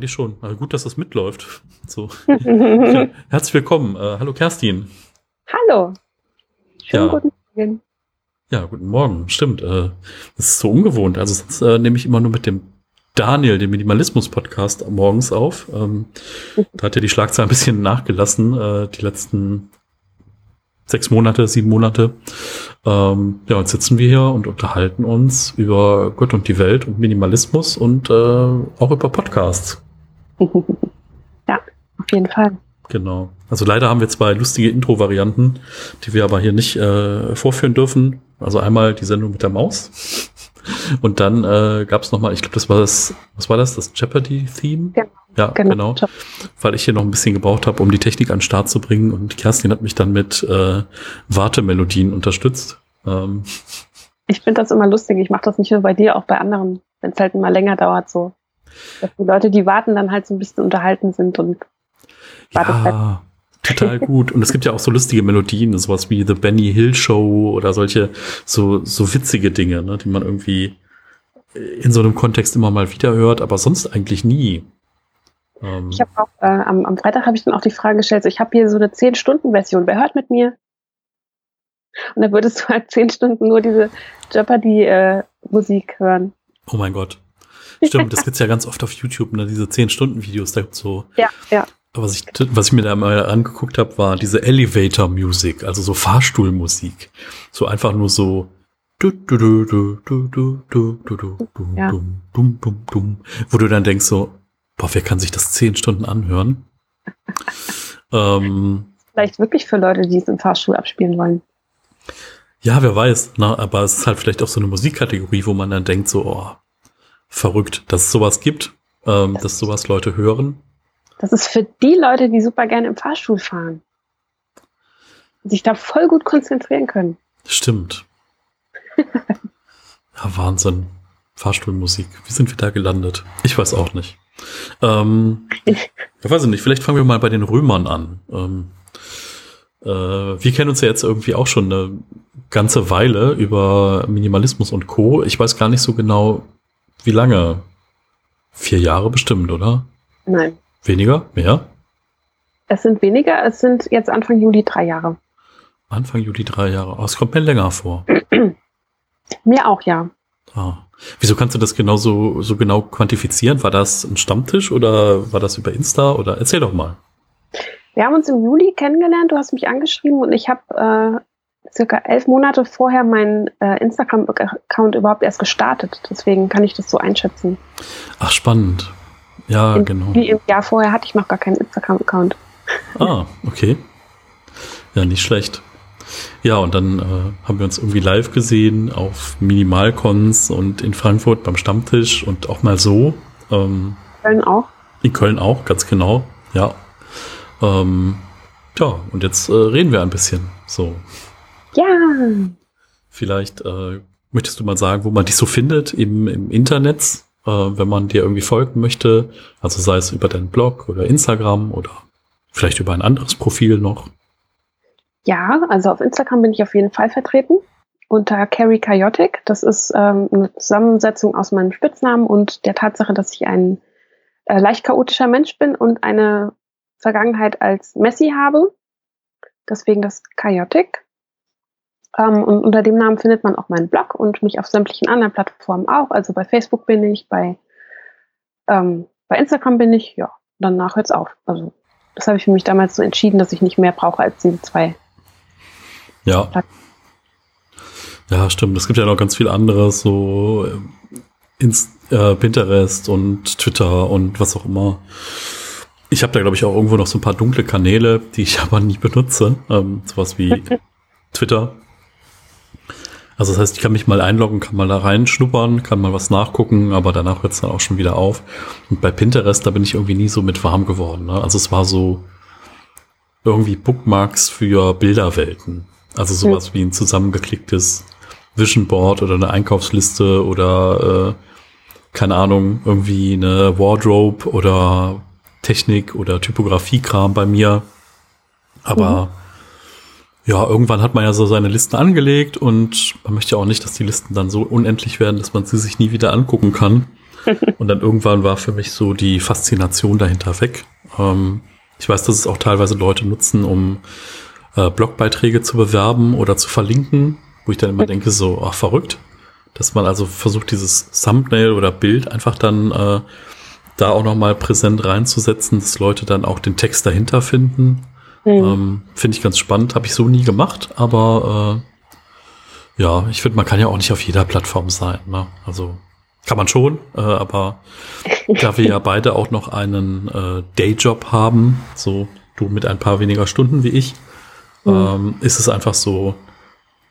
Eigentlich schon. Also gut, dass das mitläuft. So. ja, herzlich willkommen. Äh, hallo Kerstin. Hallo. Schönen ja. guten Morgen. Ja, guten Morgen. Stimmt. Äh, das ist so ungewohnt. Also sonst äh, nehme ich immer nur mit dem Daniel, dem Minimalismus-Podcast, morgens auf. Ähm, da hat ja die Schlagzahl ein bisschen nachgelassen, äh, die letzten sechs Monate, sieben Monate. Ähm, ja, und sitzen wir hier und unterhalten uns über Gott und die Welt und Minimalismus und äh, auch über Podcasts. Ja, auf jeden Fall. Genau. Also leider haben wir zwei lustige Intro-Varianten, die wir aber hier nicht äh, vorführen dürfen. Also einmal die Sendung mit der Maus. Und dann äh, gab es nochmal, ich glaube, das war das, was war das, das Jeopardy-Theme? Ja, ja, genau. genau. Weil ich hier noch ein bisschen gebraucht habe, um die Technik an den Start zu bringen. Und Kerstin hat mich dann mit äh, Wartemelodien unterstützt. Ähm. Ich finde das immer lustig. Ich mache das nicht nur bei dir, auch bei anderen, wenn es halt immer länger dauert so. Dass die Leute, die warten, dann halt so ein bisschen unterhalten sind und ja, total gut. Und es gibt ja auch so lustige Melodien, sowas wie The Benny Hill Show oder solche so, so witzige Dinge, ne, die man irgendwie in so einem Kontext immer mal wieder hört, aber sonst eigentlich nie. Ähm, ich habe auch äh, am, am Freitag habe ich dann auch die Frage gestellt, so, ich habe hier so eine 10-Stunden-Version, wer hört mit mir? Und da würdest du halt 10 Stunden nur diese Jeopardy-Musik äh, hören. Oh mein Gott. Stimmt, das gibt's ja ganz oft auf YouTube, ne, diese 10-Stunden-Videos, da gibt's so. Ja, ja. Aber Was ich, was ich mir da mal angeguckt habe, war diese Elevator-Musik, also so Fahrstuhlmusik. So einfach nur so. Ja. Wo du dann denkst so, boah, wer kann sich das zehn Stunden anhören? ähm, vielleicht wirklich für Leute, die es im Fahrstuhl abspielen wollen. Ja, wer weiß. Na, aber es ist halt vielleicht auch so eine Musikkategorie, wo man dann denkt so, oh, verrückt, dass es sowas gibt, ähm, dass sowas Leute hören. Das ist für die Leute, die super gerne im Fahrstuhl fahren. Sich da voll gut konzentrieren können. Stimmt. ja, Wahnsinn. Fahrstuhlmusik. Wie sind wir da gelandet? Ich weiß auch nicht. Ähm, ich weiß nicht, vielleicht fangen wir mal bei den Römern an. Ähm, äh, wir kennen uns ja jetzt irgendwie auch schon eine ganze Weile über Minimalismus und Co. Ich weiß gar nicht so genau, wie lange. Vier Jahre bestimmt, oder? Nein. Weniger? Mehr? Es sind weniger, es sind jetzt Anfang Juli drei Jahre. Anfang Juli drei Jahre. Oh, es kommt mir länger vor. mir auch, ja. Ah. Wieso kannst du das genau so, so genau quantifizieren? War das ein Stammtisch oder war das über Insta? Oder erzähl doch mal. Wir haben uns im Juli kennengelernt, du hast mich angeschrieben und ich habe äh, circa elf Monate vorher meinen äh, Instagram-Account überhaupt erst gestartet. Deswegen kann ich das so einschätzen. Ach, spannend. Ja, in, genau. Wie im Jahr vorher hatte ich noch gar keinen Instagram-Account. Ah, okay. Ja, nicht schlecht. Ja, und dann äh, haben wir uns irgendwie live gesehen auf Minimalcons und in Frankfurt beim Stammtisch und auch mal so. Ähm, Köln auch. In Köln auch, ganz genau, ja. Ähm, ja, und jetzt äh, reden wir ein bisschen. So. Ja. Vielleicht äh, möchtest du mal sagen, wo man dich so findet im, im Internet? äh, wenn man dir irgendwie folgen möchte. Also sei es über deinen Blog oder Instagram oder vielleicht über ein anderes Profil noch. Ja, also auf Instagram bin ich auf jeden Fall vertreten unter Carrie Chaotic. Das ist ähm, eine Zusammensetzung aus meinem Spitznamen und der Tatsache, dass ich ein äh, leicht chaotischer Mensch bin und eine Vergangenheit als Messi habe. Deswegen das Chaotic. Ähm, und unter dem Namen findet man auch meinen Blog und mich auf sämtlichen anderen Plattformen auch. Also bei Facebook bin ich, bei, ähm, bei Instagram bin ich, ja, danach hört es auf. Also das habe ich für mich damals so entschieden, dass ich nicht mehr brauche als diese zwei. Ja. Ja, stimmt. Es gibt ja noch ganz viel anderes, so äh, Inst äh, Pinterest und Twitter und was auch immer. Ich habe da, glaube ich, auch irgendwo noch so ein paar dunkle Kanäle, die ich aber nie benutze. Ähm, sowas wie Twitter also das heißt, ich kann mich mal einloggen, kann mal da reinschnuppern, kann mal was nachgucken, aber danach hört es dann auch schon wieder auf. Und bei Pinterest, da bin ich irgendwie nie so mit warm geworden. Ne? Also es war so irgendwie Bookmarks für Bilderwelten. Also sowas hm. wie ein zusammengeklicktes Vision Board oder eine Einkaufsliste oder äh, keine Ahnung, irgendwie eine Wardrobe oder Technik oder Typografiekram bei mir. Aber mhm ja, irgendwann hat man ja so seine Listen angelegt und man möchte ja auch nicht, dass die Listen dann so unendlich werden, dass man sie sich nie wieder angucken kann. Und dann irgendwann war für mich so die Faszination dahinter weg. Ähm, ich weiß, dass es auch teilweise Leute nutzen, um äh, Blogbeiträge zu bewerben oder zu verlinken, wo ich dann immer denke, so, ach, verrückt. Dass man also versucht, dieses Thumbnail oder Bild einfach dann äh, da auch nochmal präsent reinzusetzen, dass Leute dann auch den Text dahinter finden. Mhm. Ähm, Finde ich ganz spannend, habe ich so nie gemacht, aber äh, ja, ich finde, man kann ja auch nicht auf jeder Plattform sein. Ne? Also kann man schon, äh, aber da wir ja beide auch noch einen äh, Dayjob haben, so du mit ein paar weniger Stunden wie ich, mhm. ähm, ist es einfach so,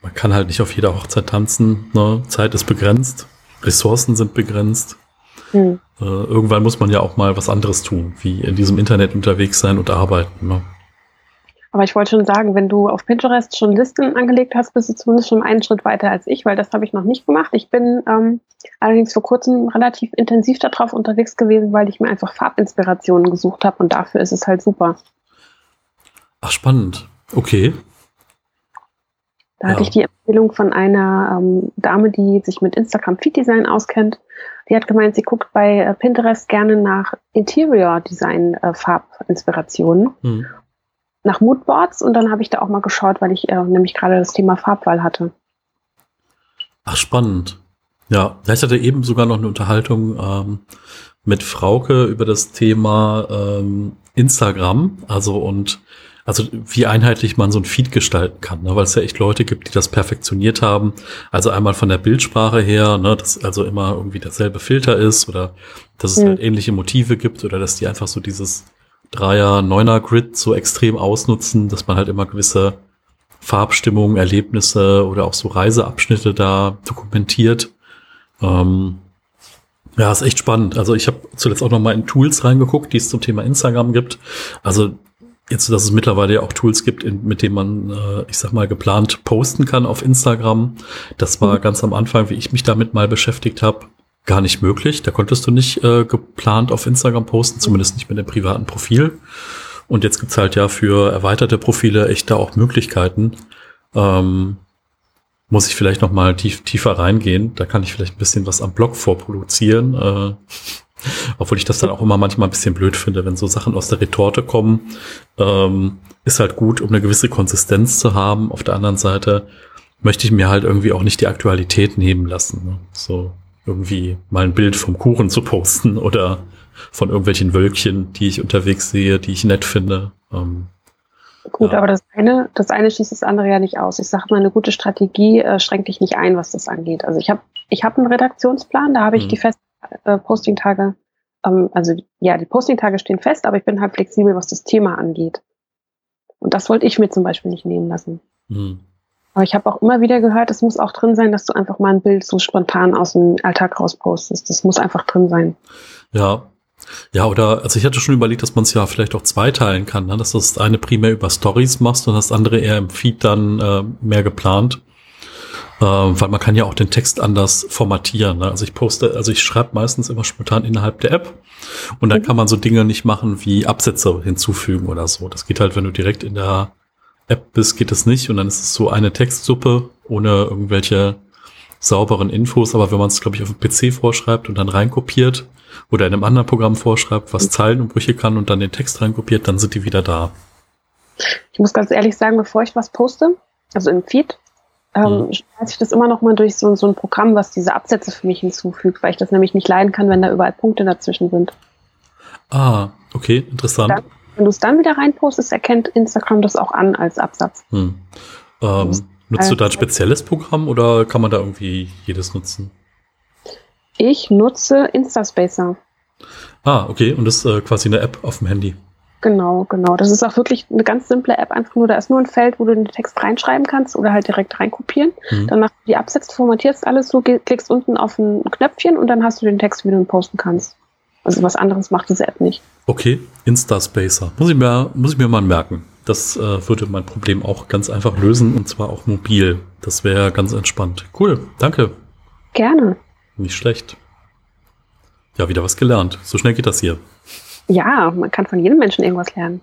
man kann halt nicht auf jeder Hochzeit tanzen. Ne? Zeit ist begrenzt, Ressourcen sind begrenzt. Mhm. Äh, irgendwann muss man ja auch mal was anderes tun, wie in diesem Internet unterwegs sein und arbeiten. Ne? Aber ich wollte schon sagen, wenn du auf Pinterest schon Listen angelegt hast, bist du zumindest schon einen Schritt weiter als ich, weil das habe ich noch nicht gemacht. Ich bin ähm, allerdings vor kurzem relativ intensiv darauf unterwegs gewesen, weil ich mir einfach Farbinspirationen gesucht habe und dafür ist es halt super. Ach, spannend. Okay. Da ja. hatte ich die Empfehlung von einer ähm, Dame, die sich mit Instagram Feed Design auskennt. Die hat gemeint, sie guckt bei äh, Pinterest gerne nach Interior Design äh, Farbinspirationen. Hm nach Moodboards und dann habe ich da auch mal geschaut, weil ich äh, nämlich gerade das Thema Farbwahl hatte. Ach, spannend. Ja, ich hatte eben sogar noch eine Unterhaltung ähm, mit Frauke über das Thema ähm, Instagram, also und also wie einheitlich man so ein Feed gestalten kann, ne? weil es ja echt Leute gibt, die das perfektioniert haben. Also einmal von der Bildsprache her, ne? dass also immer irgendwie derselbe Filter ist oder dass es hm. halt ähnliche Motive gibt oder dass die einfach so dieses Dreier, Neuner Grid so extrem ausnutzen, dass man halt immer gewisse Farbstimmungen, Erlebnisse oder auch so Reiseabschnitte da dokumentiert. Ähm, ja, ist echt spannend. Also ich habe zuletzt auch noch mal in Tools reingeguckt, die es zum Thema Instagram gibt. Also jetzt, dass es mittlerweile ja auch Tools gibt, in, mit denen man, äh, ich sag mal, geplant posten kann auf Instagram. Das war mhm. ganz am Anfang, wie ich mich damit mal beschäftigt habe, gar nicht möglich. Da konntest du nicht äh, geplant auf Instagram posten, zumindest nicht mit dem privaten Profil. Und jetzt gibt's halt ja für erweiterte Profile echt da auch Möglichkeiten. Ähm, muss ich vielleicht noch mal tief, tiefer reingehen. Da kann ich vielleicht ein bisschen was am Blog vorproduzieren. Äh, obwohl ich das dann auch immer manchmal ein bisschen blöd finde, wenn so Sachen aus der Retorte kommen. Ähm, ist halt gut, um eine gewisse Konsistenz zu haben. Auf der anderen Seite möchte ich mir halt irgendwie auch nicht die Aktualität nehmen lassen. Ne? So, irgendwie mal ein Bild vom Kuchen zu posten oder von irgendwelchen Wölkchen, die ich unterwegs sehe, die ich nett finde. Ähm, Gut, ja. aber das eine, das eine schließt das andere ja nicht aus. Ich sage mal, eine gute Strategie äh, schränkt dich nicht ein, was das angeht. Also ich habe ich hab einen Redaktionsplan, da habe ich mhm. die festen äh, Postingtage, ähm, also ja, die Postingtage stehen fest, aber ich bin halt flexibel, was das Thema angeht. Und das wollte ich mir zum Beispiel nicht nehmen lassen. Mhm. Aber ich habe auch immer wieder gehört, es muss auch drin sein, dass du einfach mal ein Bild so spontan aus dem Alltag rauspostest. Das muss einfach drin sein. Ja. Ja, oder, also ich hatte schon überlegt, dass man es ja vielleicht auch zweiteilen kann, ne? dass du das eine primär über Stories machst und das andere eher im Feed dann äh, mehr geplant. Äh, weil man kann ja auch den Text anders formatieren. Ne? Also ich poste, also ich schreibe meistens immer spontan innerhalb der App und dann mhm. kann man so Dinge nicht machen wie Absätze hinzufügen oder so. Das geht halt, wenn du direkt in der App bist, geht es nicht und dann ist es so eine Textsuppe ohne irgendwelche sauberen Infos. Aber wenn man es, glaube ich, auf dem PC vorschreibt und dann reinkopiert oder in einem anderen Programm vorschreibt, was Zeilenumbrüche kann und dann den Text reinkopiert, dann sind die wieder da. Ich muss ganz ehrlich sagen, bevor ich was poste, also im Feed, ähm, mhm. schmeiße ich das immer noch mal durch so, so ein Programm, was diese Absätze für mich hinzufügt, weil ich das nämlich nicht leiden kann, wenn da überall Punkte dazwischen sind. Ah, okay, interessant. Dann wenn du es dann wieder reinpostest, erkennt Instagram das auch an als Absatz. Hm. Ähm, nutzt du da ein spezielles Programm oder kann man da irgendwie jedes nutzen? Ich nutze Instaspacer. Ah, okay. Und das ist äh, quasi eine App auf dem Handy. Genau, genau. Das ist auch wirklich eine ganz simple App. Einfach nur, da ist nur ein Feld, wo du den Text reinschreiben kannst oder halt direkt reinkopieren. Mhm. Dann machst du die Absätze, formatierst alles so, klickst unten auf ein Knöpfchen und dann hast du den Text, wie du ihn posten kannst. Also was anderes macht diese App nicht. Okay, Instaspacer. Muss ich mir, muss ich mir mal merken. Das äh, würde mein Problem auch ganz einfach lösen und zwar auch mobil. Das wäre ganz entspannt. Cool, danke. Gerne. Nicht schlecht. Ja, wieder was gelernt. So schnell geht das hier. Ja, man kann von jedem Menschen irgendwas lernen.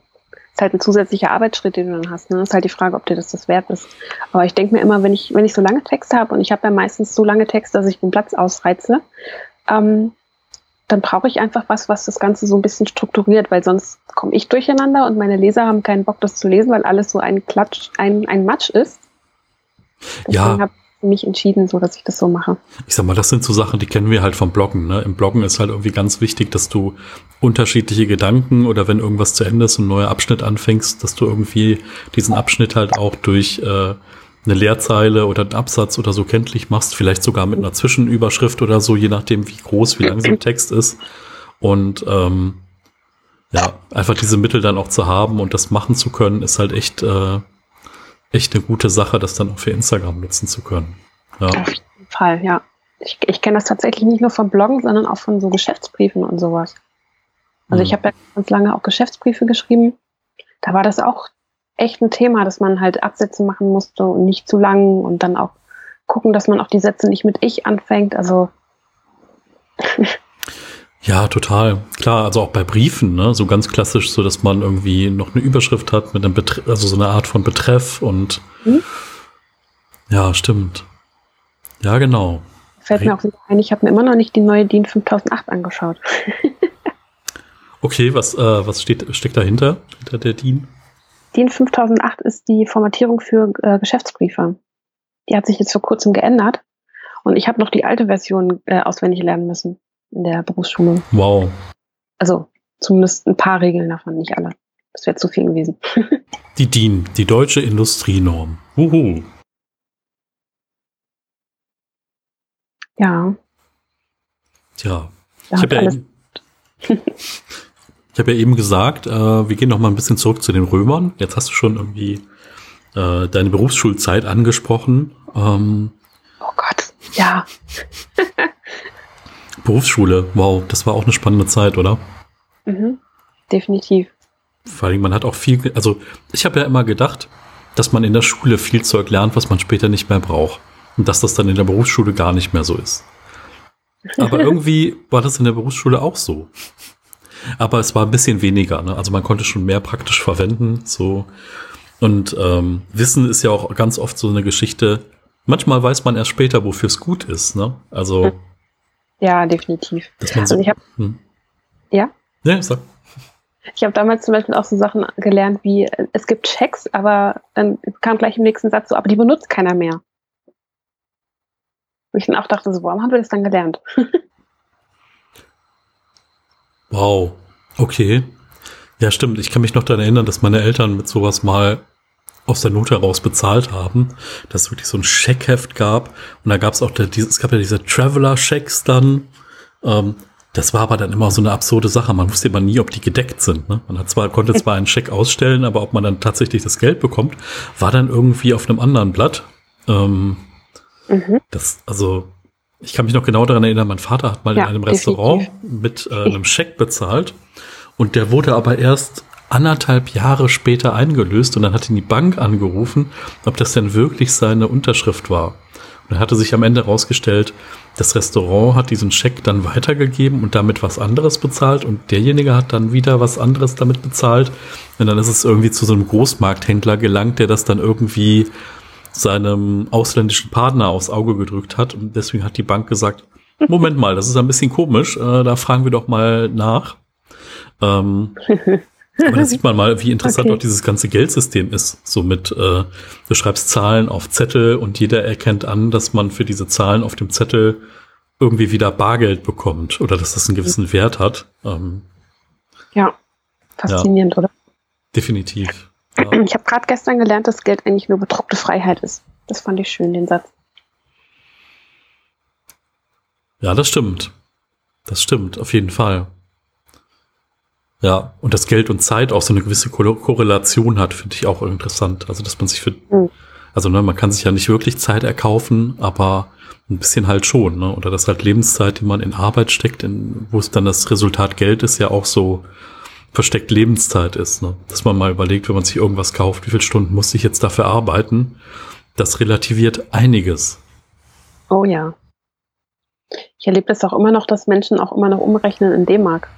Ist halt ein zusätzlicher Arbeitsschritt, den du dann hast. Ne? Ist halt die Frage, ob dir das das wert ist. Aber ich denke mir immer, wenn ich, wenn ich so lange Texte habe und ich habe ja meistens so lange Texte, dass ich den Platz ausreize, ähm, dann brauche ich einfach was, was das Ganze so ein bisschen strukturiert, weil sonst komme ich durcheinander und meine Leser haben keinen Bock, das zu lesen, weil alles so ein Klatsch, ein, ein Matsch ist. Deswegen Ja. habe ich mich entschieden, so dass ich das so mache. Ich sag mal, das sind so Sachen, die kennen wir halt vom Bloggen. Ne? Im Bloggen ist halt irgendwie ganz wichtig, dass du unterschiedliche Gedanken oder wenn irgendwas zu Ende ist und ein neuer Abschnitt anfängst, dass du irgendwie diesen Abschnitt halt auch durch äh, eine Leerzeile oder einen Absatz oder so kenntlich machst, vielleicht sogar mit einer Zwischenüberschrift oder so, je nachdem, wie groß, wie lang so ein Text ist. Und ähm, ja, einfach diese Mittel dann auch zu haben und das machen zu können, ist halt echt, äh, echt eine gute Sache, das dann auch für Instagram nutzen zu können. Ja. Auf jeden Fall, ja. Ich, ich kenne das tatsächlich nicht nur vom Bloggen, sondern auch von so Geschäftsbriefen und sowas. Also Mhm. ich habe ja ganz lange auch Geschäftsbriefe geschrieben. Da war das auch echt ein Thema, dass man halt Absätze machen musste und nicht zu lang und dann auch gucken, dass man auch die Sätze nicht mit ich anfängt. Also Ja, total. Klar, also auch bei Briefen, ne, so ganz klassisch, so dass man irgendwie noch eine Überschrift hat mit einem Betreff, also so eine Art von Betreff und Mhm. ja, stimmt. Ja, genau. fällt mir auch wieder ein, ich habe mir immer noch nicht die neue DIN 5008 angeschaut. Okay, was, äh, was steht, steckt dahinter, hinter der DIN? DIN 5008 ist die Formatierung für äh, Geschäftsbriefe. Die hat sich jetzt vor kurzem geändert und ich habe noch die alte Version äh, auswendig lernen müssen in der Berufsschule. Wow. Also zumindest ein paar Regeln davon, nicht alle. Das wäre zu viel gewesen. Die DIN, die deutsche Industrienorm. Uhu. Ja, Tja, da ich habe ja, eben- ich hab ja eben gesagt, äh, wir gehen noch mal ein bisschen zurück zu den Römern. Jetzt hast du schon irgendwie äh, deine Berufsschulzeit angesprochen. Ähm, Oh Gott, ja. Berufsschule, wow, das war auch eine spannende Zeit, oder? Mhm. Definitiv. Vor allem, man hat auch viel, also ich habe ja immer gedacht, dass man in der Schule viel Zeug lernt, was man später nicht mehr braucht. Und dass das dann in der Berufsschule gar nicht mehr so ist. Aber irgendwie war das in der Berufsschule auch so. Aber es war ein bisschen weniger, ne? Also man konnte schon mehr praktisch verwenden, so. Und ähm, Wissen ist ja auch ganz oft so eine Geschichte. Manchmal weiß man erst später, wofür es gut ist, ne? Also, Ja, definitiv. dass man so. Also ich habe hm. Ja? Ja, sag. ich hab damals zum Beispiel auch so Sachen gelernt wie, es gibt Checks, aber dann kam gleich im nächsten Satz so, aber die benutzt keiner mehr. Wo ich dann auch dachte, so, warum haben wir das dann gelernt? Wow. Okay. Ja, stimmt. Ich kann mich noch daran erinnern, dass meine Eltern mit sowas mal aus der Not heraus bezahlt haben, dass es wirklich so ein Scheckheft gab. Und da gab es auch, der, diese, es gab ja diese Traveler-Checks dann. Ähm, das war aber dann immer so eine absurde Sache. Man wusste immer nie, ob die gedeckt sind. Ne? Man zwar, konnte zwar einen Scheck ausstellen, aber ob man dann tatsächlich das Geld bekommt, war dann irgendwie auf einem anderen Blatt. Ähm, Mhm. das, also, ich kann mich noch genau daran erinnern, mein Vater hat mal Ja, in einem Restaurant mit äh, einem Scheck bezahlt und der wurde aber erst anderthalb Jahre später eingelöst und dann hat ihn die Bank angerufen, ob das denn wirklich seine Unterschrift war. Und dann hatte sich am Ende herausgestellt, das Restaurant hat diesen Scheck dann weitergegeben und damit was anderes bezahlt und derjenige hat dann wieder was anderes damit bezahlt und dann ist es irgendwie zu so einem Großmarkthändler gelangt, der das dann irgendwie seinem ausländischen Partner aufs Auge gedrückt hat. Und deswegen hat die Bank gesagt, Moment mal, das ist ein bisschen komisch, äh, da fragen wir doch mal nach. Ähm, aber da sieht man mal, wie interessant Okay. auch dieses ganze Geldsystem ist. So mit, äh, du schreibst Zahlen auf Zettel und jeder erkennt an, dass man für diese Zahlen auf dem Zettel irgendwie wieder Bargeld bekommt oder dass das einen gewissen Wert hat. Ähm, Ja, faszinierend, oder? definitiv. Ja. Ich habe gerade gestern gelernt, dass Geld eigentlich nur bedruckte Freiheit ist. Das fand ich schön, den Satz. Ja, das stimmt. Das stimmt, auf jeden Fall. Ja, und dass Geld und Zeit auch so eine gewisse Ko Korrelation hat, finde ich auch interessant. Also, dass man sich für, Mhm. also, ne, man kann sich ja nicht wirklich Zeit erkaufen, aber ein bisschen halt schon, ne? Oder dass halt Lebenszeit, die man in Arbeit steckt, in, wo es dann das Resultat Geld ist, ja auch so versteckt Lebenszeit ist, ne? Dass man mal überlegt, wenn man sich irgendwas kauft, wie viele Stunden muss ich jetzt dafür arbeiten? Das relativiert einiges. Oh ja. Ich erlebe das auch immer noch, dass Menschen auch immer noch umrechnen in D-Mark.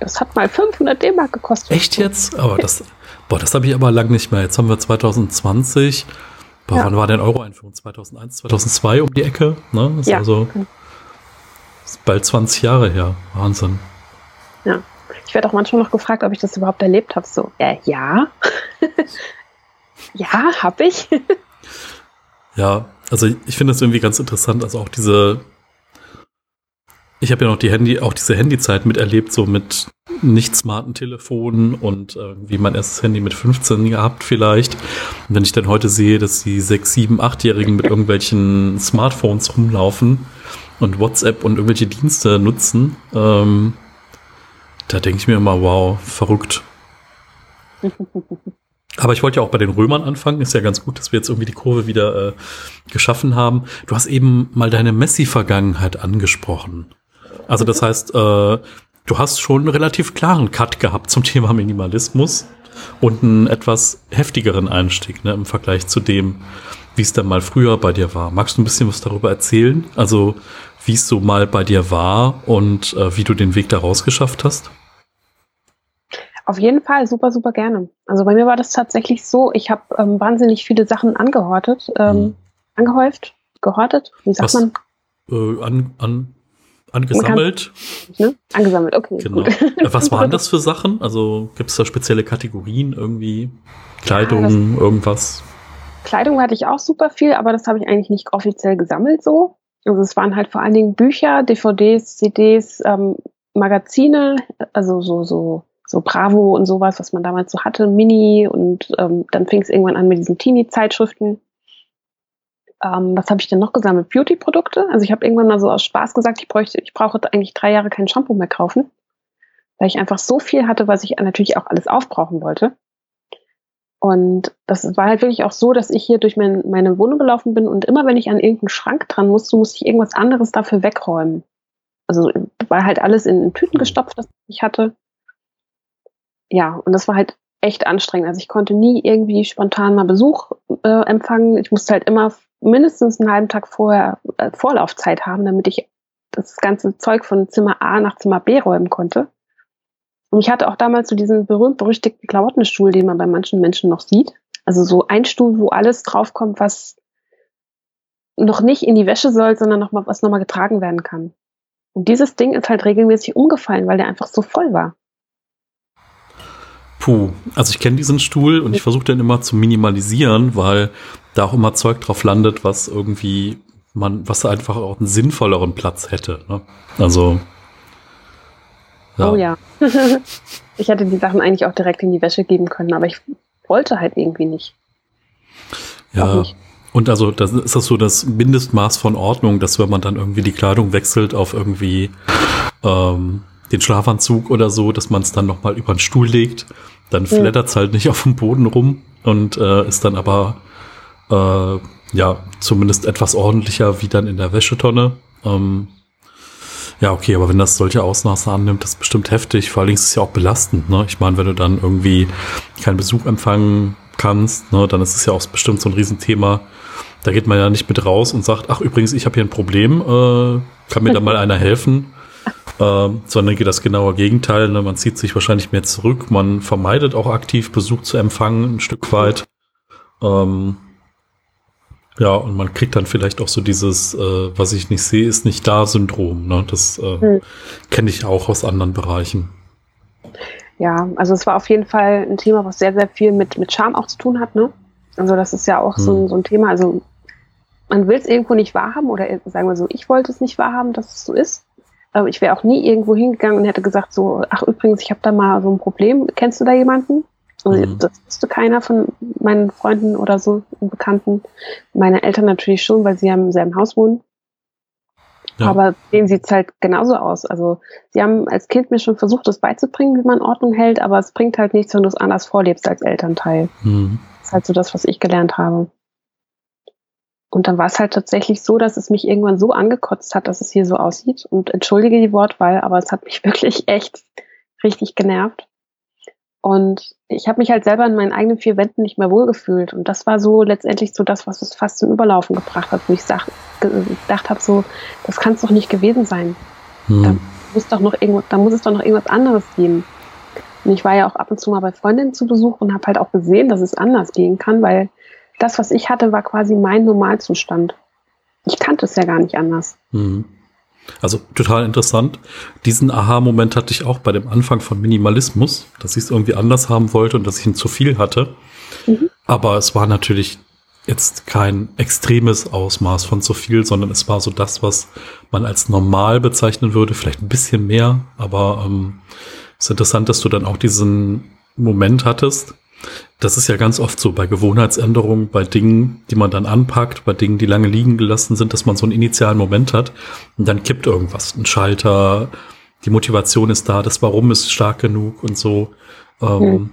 Das hat mal 500 D-Mark gekostet. Echt jetzt? Aber das, boah, das habe ich aber lang nicht mehr. Jetzt haben wir 2020. Boah, Ja. wann war denn Euro-Einführung? 2001, 2002 um die Ecke? Ne? Ist Ja. Also, Ist bald 20 Jahre her. Wahnsinn. Ja. Ich werde auch manchmal noch gefragt, ob ich das überhaupt erlebt habe. So, äh, ja. ja, habe ich. ja, also ich finde das irgendwie ganz interessant. Also auch diese, ich habe ja noch die Handy, auch diese Handyzeit miterlebt, so mit nicht smarten Telefonen und äh, wie mein erstes Handy mit 15 gehabt vielleicht. Und wenn ich dann heute sehe, dass die 6, 7, 8-Jährigen mit irgendwelchen Smartphones rumlaufen und WhatsApp und irgendwelche Dienste nutzen, ähm, da denke ich mir immer, wow, verrückt. Aber ich wollte ja auch bei den Römern anfangen. Ist ja ganz gut, dass wir jetzt irgendwie die Kurve wieder äh, geschaffen haben. Du hast eben mal deine Messi-Vergangenheit angesprochen. Also das heißt, äh, du hast schon einen relativ klaren Cut gehabt zum Thema Minimalismus und einen etwas heftigeren Einstieg ne, im Vergleich zu dem, wie es dann mal früher bei dir war. Magst du ein bisschen was darüber erzählen? Also wie es so mal bei dir war und äh, wie du den Weg daraus geschafft hast? Auf jeden Fall, super, super gerne. Also bei mir war das tatsächlich so, ich habe ähm, wahnsinnig viele Sachen angehortet, ähm, mhm. angehäuft, gehortet, wie sagt Was, man? Äh, an, an, angesammelt. Kann, ne? Angesammelt, okay. Genau. Äh, was waren das für Sachen? Also gibt es da spezielle Kategorien irgendwie? Kleidung, ja, irgendwas? Kleidung hatte ich auch super viel, aber das habe ich eigentlich nicht offiziell gesammelt so. Also es waren halt vor allen Dingen Bücher, DVDs, CDs, ähm, Magazine, also so, so, so Bravo und sowas, was man damals so hatte, Mini und ähm, dann fing es irgendwann an mit diesen Teenie-Zeitschriften. Ähm, was habe ich denn noch gesammelt? Beauty-Produkte. Also ich habe irgendwann mal so aus Spaß gesagt, ich bräuchte, ich brauche eigentlich drei Jahre kein Shampoo mehr kaufen, weil ich einfach so viel hatte, was ich natürlich auch alles aufbrauchen wollte. Und das war halt wirklich auch so, dass ich hier durch mein, meine Wohnung gelaufen bin und immer wenn ich an irgendeinen Schrank dran musste, musste ich irgendwas anderes dafür wegräumen. Also war halt alles in, Tüten gestopft, das ich hatte. Ja, und das war halt echt anstrengend. Also ich konnte nie irgendwie spontan mal Besuch äh, empfangen. Ich musste halt immer mindestens einen halben Tag vorher äh, Vorlaufzeit haben, damit ich das ganze Zeug von Zimmer A nach Zimmer B räumen konnte. Und ich hatte auch damals so diesen berühmt-berüchtigten Klamottenstuhl, den man bei manchen Menschen noch sieht. Also so ein Stuhl, wo alles draufkommt, was noch nicht in die Wäsche soll, sondern noch mal, was nochmal getragen werden kann. Und dieses Ding ist halt regelmäßig umgefallen, weil der einfach so voll war. Puh, also ich kenne diesen Stuhl und ich versuche den immer zu minimalisieren, weil da auch immer Zeug drauf landet, was irgendwie man, was einfach auch einen sinnvolleren Platz hätte. Ne? Also ja. Oh ja. ich hätte die Sachen eigentlich auch direkt in die Wäsche geben können, aber ich wollte halt irgendwie nicht. Ja. Nicht. Und also das ist das so das Mindestmaß von Ordnung, dass wenn man dann irgendwie die Kleidung wechselt auf irgendwie ähm, den Schlafanzug oder so, dass man es dann nochmal über den Stuhl legt, dann flattert es halt nicht auf dem Boden rum und äh, ist dann aber äh, ja zumindest etwas ordentlicher wie dann in der Wäschetonne. Ähm, ja, okay, aber wenn das solche Ausmaße annimmt, das ist bestimmt heftig. Vor allen Dingen ist es ja auch belastend. Ne? Ich meine, wenn du dann irgendwie keinen Besuch empfangen kannst, ne, dann ist es ja auch bestimmt so ein Riesenthema. Da geht man ja nicht mit raus und sagt, ach übrigens, ich habe hier ein Problem, äh, kann mir da mal einer helfen? Ähm, sondern geht das genaue Gegenteil. Ne? Man zieht sich wahrscheinlich mehr zurück, man vermeidet auch aktiv Besuch zu empfangen, ein Stück weit. Ähm, ja, und man kriegt dann vielleicht auch so dieses, äh, was ich nicht sehe, ist nicht da Syndrom. Ne? Das äh, hm. kenne ich auch aus anderen Bereichen. Ja, also es war auf jeden Fall ein Thema, was sehr, sehr viel mit, mit Charme auch zu tun hat. Ne? Also das ist ja auch hm. so, ein, so ein Thema. Also man will es irgendwo nicht wahrhaben oder sagen wir so, ich wollte es nicht wahrhaben, dass es so ist. Aber ich wäre auch nie irgendwo hingegangen und hätte gesagt so, ach übrigens, ich habe da mal so ein Problem. Kennst du da jemanden? Mhm. Das wusste keiner von meinen Freunden oder so, Bekannten. Meine Eltern natürlich schon, weil sie ja im selben Haus wohnen. Ja. Aber denen sieht es halt genauso aus. Also sie haben als Kind mir schon versucht, das beizubringen, wie man Ordnung hält, aber es bringt halt nichts, wenn du es anders vorlebst als Elternteil. Mhm. Das ist halt so das, was ich gelernt habe. Und dann war es halt tatsächlich so, dass es mich irgendwann so angekotzt hat, dass es hier so aussieht. Und entschuldige die Wortwahl, aber es hat mich wirklich echt richtig genervt. Und ich habe mich halt selber in meinen eigenen vier Wänden nicht mehr wohlgefühlt. Und das war so letztendlich so das, was es fast zum Überlaufen gebracht hat, wo ich sag, gedacht habe, so, das kann es doch nicht gewesen sein. Hm. Da, muss doch noch irgendwo, da muss es doch noch irgendwas anderes geben. Und ich war ja auch ab und zu mal bei Freundinnen zu Besuch und habe halt auch gesehen, dass es anders gehen kann, weil das, was ich hatte, war quasi mein Normalzustand. Ich kannte es ja gar nicht anders. Hm. Also total interessant. Diesen Aha-Moment hatte ich auch bei dem Anfang von Minimalismus, dass ich es irgendwie anders haben wollte und dass ich ihn zu viel hatte. Mhm. Aber es war natürlich jetzt kein extremes Ausmaß von zu viel, sondern es war so das, was man als normal bezeichnen würde, vielleicht ein bisschen mehr. Aber ähm, es ist interessant, dass du dann auch diesen Moment hattest, das ist ja ganz oft so bei Gewohnheitsänderungen, bei Dingen, die man dann anpackt, bei Dingen, die lange liegen gelassen sind, dass man so einen initialen Moment hat und dann kippt irgendwas, ein Schalter, die Motivation ist da, das Warum ist stark genug und so. Ähm, mhm.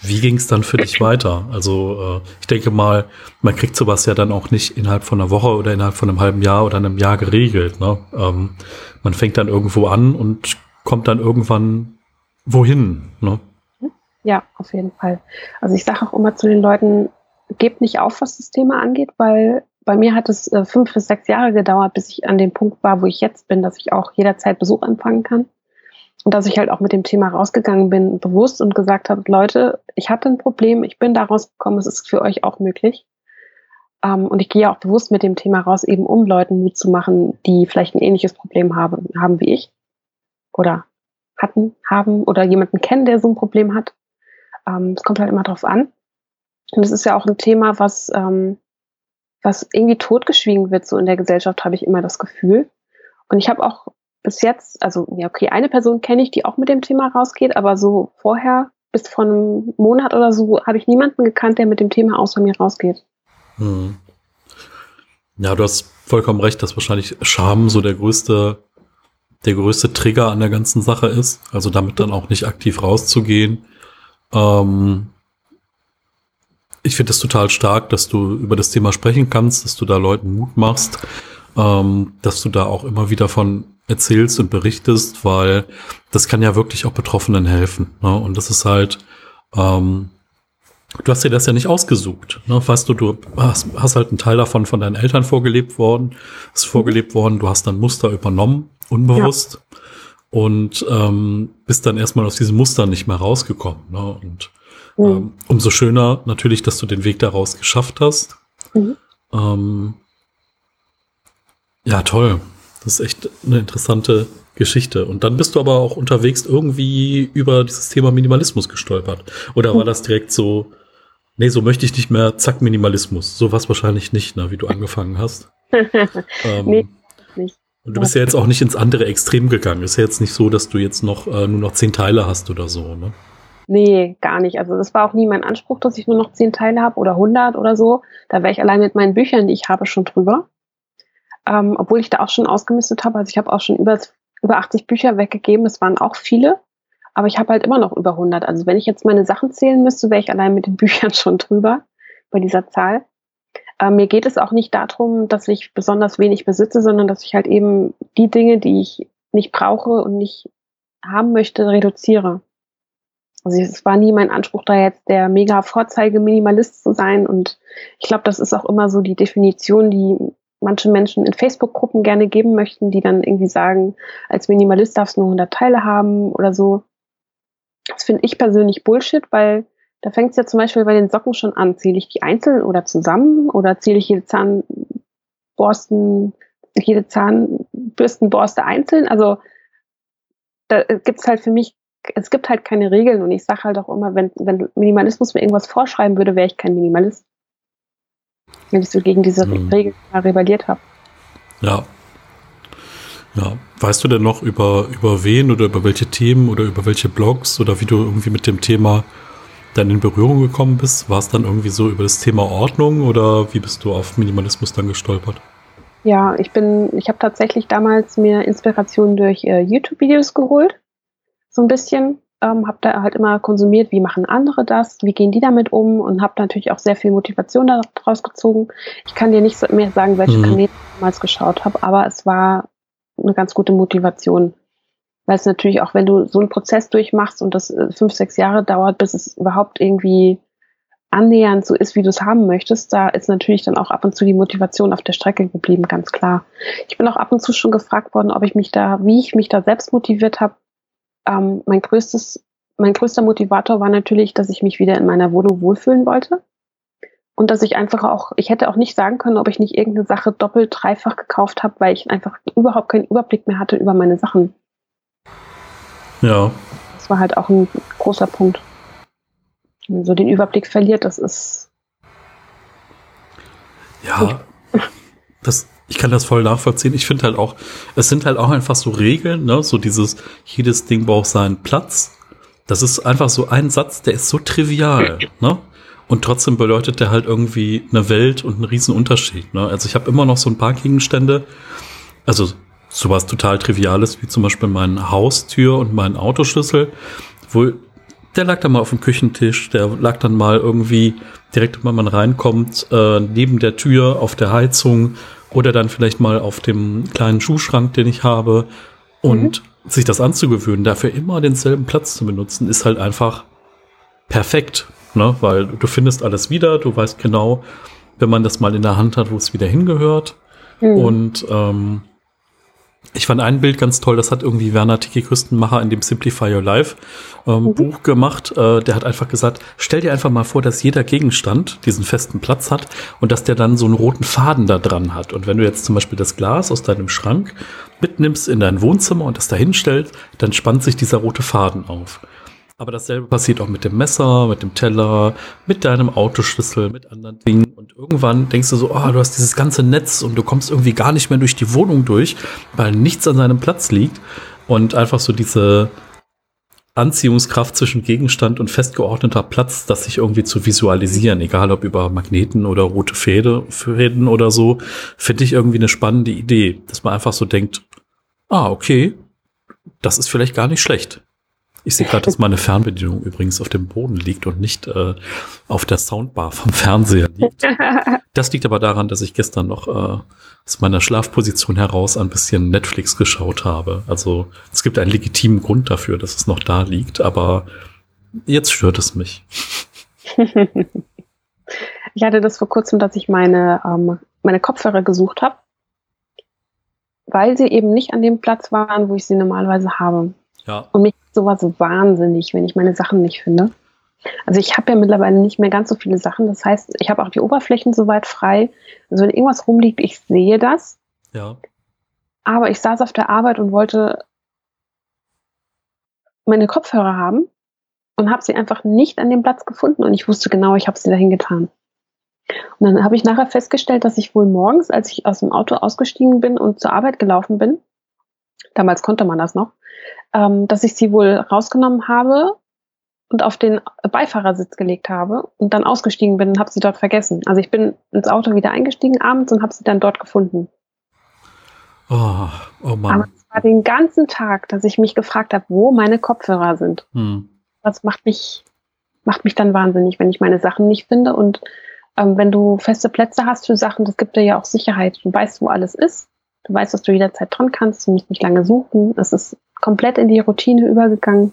Wie ging es dann für dich weiter? Also äh, ich denke mal, man kriegt sowas ja dann auch nicht innerhalb von einer Woche oder innerhalb von einem halben Jahr oder einem Jahr geregelt. Ne? Ähm, man fängt dann irgendwo an und kommt dann irgendwann wohin. Ne? Ja, auf jeden Fall. Also ich sage auch immer zu den Leuten, gebt nicht auf, was das Thema angeht, weil bei mir hat es äh, fünf bis sechs Jahre gedauert, bis ich an dem Punkt war, wo ich jetzt bin, dass ich auch jederzeit Besuch empfangen kann. Und dass ich halt auch mit dem Thema rausgegangen bin, bewusst und gesagt habe, Leute, ich hatte ein Problem, ich bin da rausgekommen, es ist für euch auch möglich. Ähm, und ich gehe auch bewusst mit dem Thema raus, eben um Leuten Mut zu machen, die vielleicht ein ähnliches Problem haben, haben wie ich. Oder hatten, haben oder jemanden kennen, der so ein Problem hat. Ähm, es kommt halt immer drauf an. Und es ist ja auch ein Thema, was, ähm, was irgendwie totgeschwiegen wird, so in der Gesellschaft, habe ich immer das Gefühl. Und ich habe auch bis jetzt, also ja, okay, eine Person kenne ich, die auch mit dem Thema rausgeht, aber so vorher, bis vor einem Monat oder so, habe ich niemanden gekannt, der mit dem Thema außer mir rausgeht. Hm. Ja, du hast vollkommen recht, dass wahrscheinlich Scham so der größte, der größte Trigger an der ganzen Sache ist. Also damit dann auch nicht aktiv rauszugehen. Ähm, ich finde es total stark, dass du über das Thema sprechen kannst, dass du da Leuten Mut machst, ähm, dass du da auch immer wieder von erzählst und berichtest, weil das kann ja wirklich auch Betroffenen helfen. Ne? Und das ist halt, ähm, du hast dir das ja nicht ausgesucht. Ne? Weißt du, du hast, hast halt einen Teil davon von deinen Eltern vorgelebt worden, ist vorgelebt worden, du hast dann Muster übernommen, unbewusst. Ja und ähm, bist dann erstmal aus diesem Muster nicht mehr rausgekommen. Ne? Und mhm. ähm, umso schöner natürlich, dass du den Weg daraus geschafft hast. Mhm. Ähm, ja, toll. Das ist echt eine interessante Geschichte. Und dann bist du aber auch unterwegs irgendwie über dieses Thema Minimalismus gestolpert. Oder war mhm. das direkt so, nee, so möchte ich nicht mehr, zack, Minimalismus. So war es wahrscheinlich nicht, ne, wie du angefangen hast. ähm, nee, nicht. Und du bist ja jetzt auch nicht ins andere Extrem gegangen. Ist ja jetzt nicht so, dass du jetzt noch äh, nur noch zehn Teile hast oder so, ne? Nee, gar nicht. Also das war auch nie mein Anspruch, dass ich nur noch zehn Teile habe oder 100 oder so. Da wäre ich allein mit meinen Büchern, die ich habe, schon drüber. Ähm, obwohl ich da auch schon ausgemistet habe. Also ich habe auch schon über, über 80 Bücher weggegeben. Es waren auch viele. Aber ich habe halt immer noch über 100. Also wenn ich jetzt meine Sachen zählen müsste, wäre ich allein mit den Büchern schon drüber bei dieser Zahl. Äh, mir geht es auch nicht darum, dass ich besonders wenig besitze, sondern dass ich halt eben die Dinge, die ich nicht brauche und nicht haben möchte, reduziere. Also es war nie mein Anspruch, da jetzt der mega Vorzeige-Minimalist zu sein. Und ich glaube, das ist auch immer so die Definition, die manche Menschen in Facebook-Gruppen gerne geben möchten, die dann irgendwie sagen, als Minimalist darfst du nur 100 Teile haben oder so. Das finde ich persönlich Bullshit, weil da fängt es ja zum Beispiel bei den Socken schon an. Zähle ich die einzeln oder zusammen oder zähle ich jede Zahnborsten, jede Zahnbürstenborste einzeln? Also da gibt's halt für mich, es gibt halt keine Regeln und ich sage halt auch immer, wenn, wenn Minimalismus mir irgendwas vorschreiben würde, wäre ich kein Minimalist. Wenn ich so gegen diese hm. Regeln rebelliert habe. Ja. Ja. Weißt du denn noch über, über wen oder über welche Themen oder über welche Blogs oder wie du irgendwie mit dem Thema dann in Berührung gekommen bist? War es dann irgendwie so über das Thema Ordnung oder wie bist du auf Minimalismus dann gestolpert? Ja, ich bin, ich habe tatsächlich damals mir Inspiration durch äh, YouTube-Videos geholt, so ein bisschen. Ähm, habe da halt immer konsumiert, wie machen andere das, wie gehen die damit um und habe natürlich auch sehr viel Motivation daraus gezogen. Ich kann dir nicht mehr sagen, welche mhm. Kanäle ich damals geschaut habe, aber es war eine ganz gute Motivation. Weil es natürlich auch, wenn du so einen Prozess durchmachst und das äh, fünf, sechs Jahre dauert, bis es überhaupt irgendwie annähernd so ist, wie du es haben möchtest, da ist natürlich dann auch ab und zu die Motivation auf der Strecke geblieben, ganz klar. Ich bin auch ab und zu schon gefragt worden, ob ich mich da, wie ich mich da selbst motiviert habe. Ähm, mein größtes, mein größter Motivator war natürlich, dass ich mich wieder in meiner Wohnung wohlfühlen wollte. Und dass ich einfach auch, ich hätte auch nicht sagen können, ob ich nicht irgendeine Sache doppelt, dreifach gekauft habe, weil ich einfach überhaupt keinen Überblick mehr hatte über meine Sachen. Ja. Das war halt auch ein großer Punkt. Wenn man so den Überblick verliert, das ist. Ja. Das, ich kann das voll nachvollziehen. Ich finde halt auch, es sind halt auch einfach so Regeln, ne? So dieses, jedes Ding braucht seinen Platz. Das ist einfach so ein Satz, der ist so trivial, ne? Und trotzdem bedeutet der halt irgendwie eine Welt und einen riesen Unterschied. Ne? Also ich habe immer noch so ein paar Gegenstände, also sowas total Triviales, wie zum Beispiel meine Haustür und mein Autoschlüssel, wo der lag dann mal auf dem Küchentisch, der lag dann mal irgendwie direkt, wenn man reinkommt, äh, neben der Tür auf der Heizung oder dann vielleicht mal auf dem kleinen Schuhschrank, den ich habe. Und mhm. sich das anzugewöhnen, dafür immer denselben Platz zu benutzen, ist halt einfach perfekt. Ne? Weil du findest alles wieder, du weißt genau, wenn man das mal in der Hand hat, wo es wieder hingehört. Mhm. Und ähm, ich fand ein Bild ganz toll, das hat irgendwie Werner Tiki Küstenmacher in dem Simplify Your Life ähm, mhm. Buch gemacht. Äh, der hat einfach gesagt, stell dir einfach mal vor, dass jeder Gegenstand diesen festen Platz hat und dass der dann so einen roten Faden da dran hat. Und wenn du jetzt zum Beispiel das Glas aus deinem Schrank mitnimmst in dein Wohnzimmer und das da hinstellst, dann spannt sich dieser rote Faden auf. Aber dasselbe passiert auch mit dem Messer, mit dem Teller, mit deinem Autoschlüssel, mit anderen Dingen. Und irgendwann denkst du so, oh, du hast dieses ganze Netz und du kommst irgendwie gar nicht mehr durch die Wohnung durch, weil nichts an seinem Platz liegt. Und einfach so diese Anziehungskraft zwischen Gegenstand und festgeordneter Platz, das sich irgendwie zu visualisieren, egal ob über Magneten oder rote Fäde, Fäden oder so, finde ich irgendwie eine spannende Idee, dass man einfach so denkt, ah, okay, das ist vielleicht gar nicht schlecht. Ich sehe gerade, dass meine Fernbedienung übrigens auf dem Boden liegt und nicht äh, auf der Soundbar vom Fernseher liegt. Das liegt aber daran, dass ich gestern noch äh, aus meiner Schlafposition heraus ein bisschen Netflix geschaut habe. Also es gibt einen legitimen Grund dafür, dass es noch da liegt, aber jetzt stört es mich. ich hatte das vor kurzem, dass ich meine, ähm, meine Kopfhörer gesucht habe, weil sie eben nicht an dem Platz waren, wo ich sie normalerweise habe. Ja. Und mich sowas wahnsinnig, wenn ich meine Sachen nicht finde. Also ich habe ja mittlerweile nicht mehr ganz so viele Sachen. Das heißt, ich habe auch die Oberflächen soweit frei. Also wenn irgendwas rumliegt, ich sehe das. Ja. Aber ich saß auf der Arbeit und wollte meine Kopfhörer haben und habe sie einfach nicht an dem Platz gefunden und ich wusste genau, ich habe sie dahin getan. Und dann habe ich nachher festgestellt, dass ich wohl morgens, als ich aus dem Auto ausgestiegen bin und zur Arbeit gelaufen bin, damals konnte man das noch, ähm, dass ich sie wohl rausgenommen habe und auf den Beifahrersitz gelegt habe und dann ausgestiegen bin und habe sie dort vergessen. Also ich bin ins Auto wieder eingestiegen abends und habe sie dann dort gefunden. Oh, oh Mann. Aber es war den ganzen Tag, dass ich mich gefragt habe, wo meine Kopfhörer sind. Hm. Das macht mich, macht mich dann wahnsinnig, wenn ich meine Sachen nicht finde. Und ähm, wenn du feste Plätze hast für Sachen, das gibt dir ja auch Sicherheit. Du weißt, wo alles ist. Du weißt, dass du jederzeit dran kannst. Du musst nicht lange suchen. Es ist komplett in die Routine übergegangen.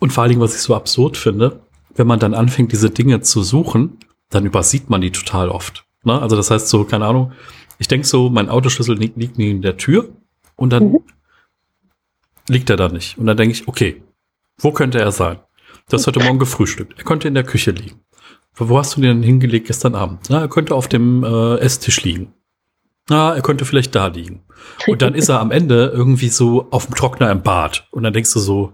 Und vor allen Dingen, was ich so absurd finde, wenn man dann anfängt, diese Dinge zu suchen, dann übersieht man die total oft. Ne? Also das heißt so, keine Ahnung, ich denke so, mein Autoschlüssel liegt, liegt neben der Tür und dann mhm. liegt er da nicht. Und dann denke ich, okay, wo könnte er sein? Du hast heute Morgen gefrühstückt. Er könnte in der Küche liegen. Wo hast du den denn hingelegt gestern Abend? Na, er könnte auf dem äh, Esstisch liegen na, er könnte vielleicht da liegen. Und dann ist er am Ende irgendwie so auf dem Trockner im Bad. Und dann denkst du so,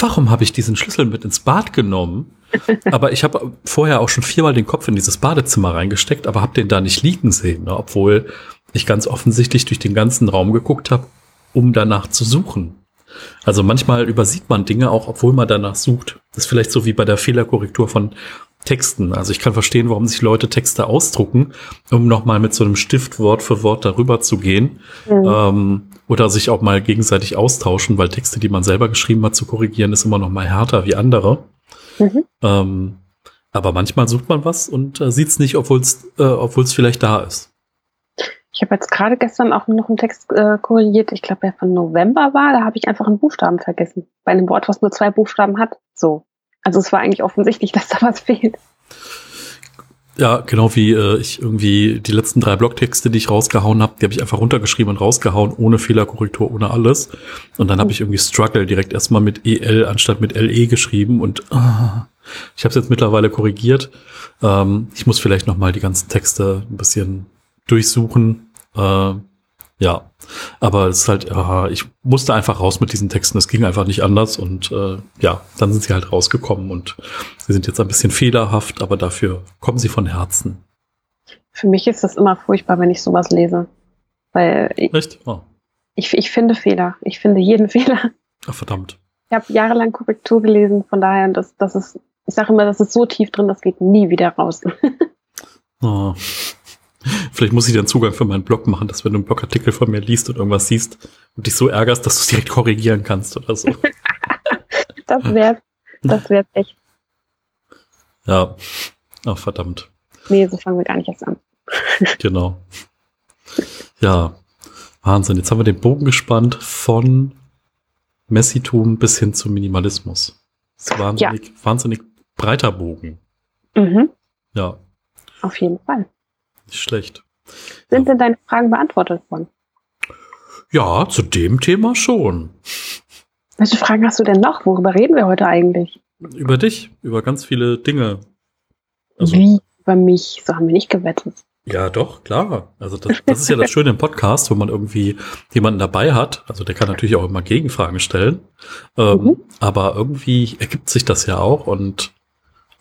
warum habe ich diesen Schlüssel mit ins Bad genommen? Aber ich habe vorher auch schon viermal den Kopf in dieses Badezimmer reingesteckt, aber habe den da nicht liegen sehen, ne? obwohl ich ganz offensichtlich durch den ganzen Raum geguckt habe, um danach zu suchen. Also manchmal übersieht man Dinge auch, obwohl man danach sucht. Das ist vielleicht so wie bei der Fehlerkorrektur von Texten. Also ich kann verstehen, warum sich Leute Texte ausdrucken, um nochmal mit so einem Stift Wort für Wort darüber zu gehen. Mhm. Ähm, oder sich auch mal gegenseitig austauschen, weil Texte, die man selber geschrieben hat, zu korrigieren, ist immer noch mal härter wie andere. Mhm. Ähm, aber manchmal sucht man was und äh, sieht es nicht, obwohl es äh, obwohl's vielleicht da ist. Ich habe jetzt gerade gestern auch noch einen Text äh, korrigiert, ich glaube, der von November war, da habe ich einfach einen Buchstaben vergessen. Bei einem Wort, was nur zwei Buchstaben hat. So. Also es war eigentlich offensichtlich, dass da was fehlt. Ja, genau wie äh, ich irgendwie die letzten drei Blogtexte, die ich rausgehauen habe, die habe ich einfach runtergeschrieben und rausgehauen, ohne Fehlerkorrektur, ohne alles. Und dann habe ich irgendwie Struggle direkt erstmal mit EL anstatt mit LE geschrieben und ah, Ich habe es jetzt mittlerweile korrigiert. Ähm, ich muss vielleicht noch mal die ganzen Texte ein bisschen durchsuchen. Äh, ja, aber es ist halt, äh, ich musste einfach raus mit diesen Texten. Es ging einfach nicht anders und äh, ja, dann sind sie halt rausgekommen und sie sind jetzt ein bisschen fehlerhaft, aber dafür kommen sie von Herzen. Für mich ist das immer furchtbar, wenn ich sowas lese. Weil ich? Oh. ich, ich finde Fehler. Ich finde jeden Fehler. Ach, verdammt. Ich habe jahrelang Korrektur gelesen, von daher, das, das ist, ich sage immer, das ist so tief drin, das geht nie wieder raus. Oh. Vielleicht muss ich dir einen Zugang für meinen Blog machen, dass wenn du einen Blogartikel von mir liest und irgendwas siehst und dich so ärgerst, dass du es direkt korrigieren kannst oder so. Das wäre das wär echt. Ja. Ach, verdammt. Nee, so fangen wir gar nicht erst an. Genau. Ja. Wahnsinn. Jetzt haben wir den Bogen gespannt von Messitum bis hin zum Minimalismus. Das ist wahnsinnig, wahnsinnig breiter Bogen. Mhm, Ja, auf jeden Fall. Schlecht. Sind denn deine Fragen beantwortet worden? Ja, zu dem Thema schon. Welche Fragen hast du denn noch? Worüber reden wir heute eigentlich? Über dich, über ganz viele Dinge. Also, Wie über mich? So haben wir nicht gewettet. ja, doch, klar. Also das, das ist ja das Schöne im Podcast, wo man irgendwie jemanden dabei hat. Also der kann natürlich auch immer Gegenfragen stellen. Ähm, Mhm. Aber irgendwie ergibt sich das ja auch und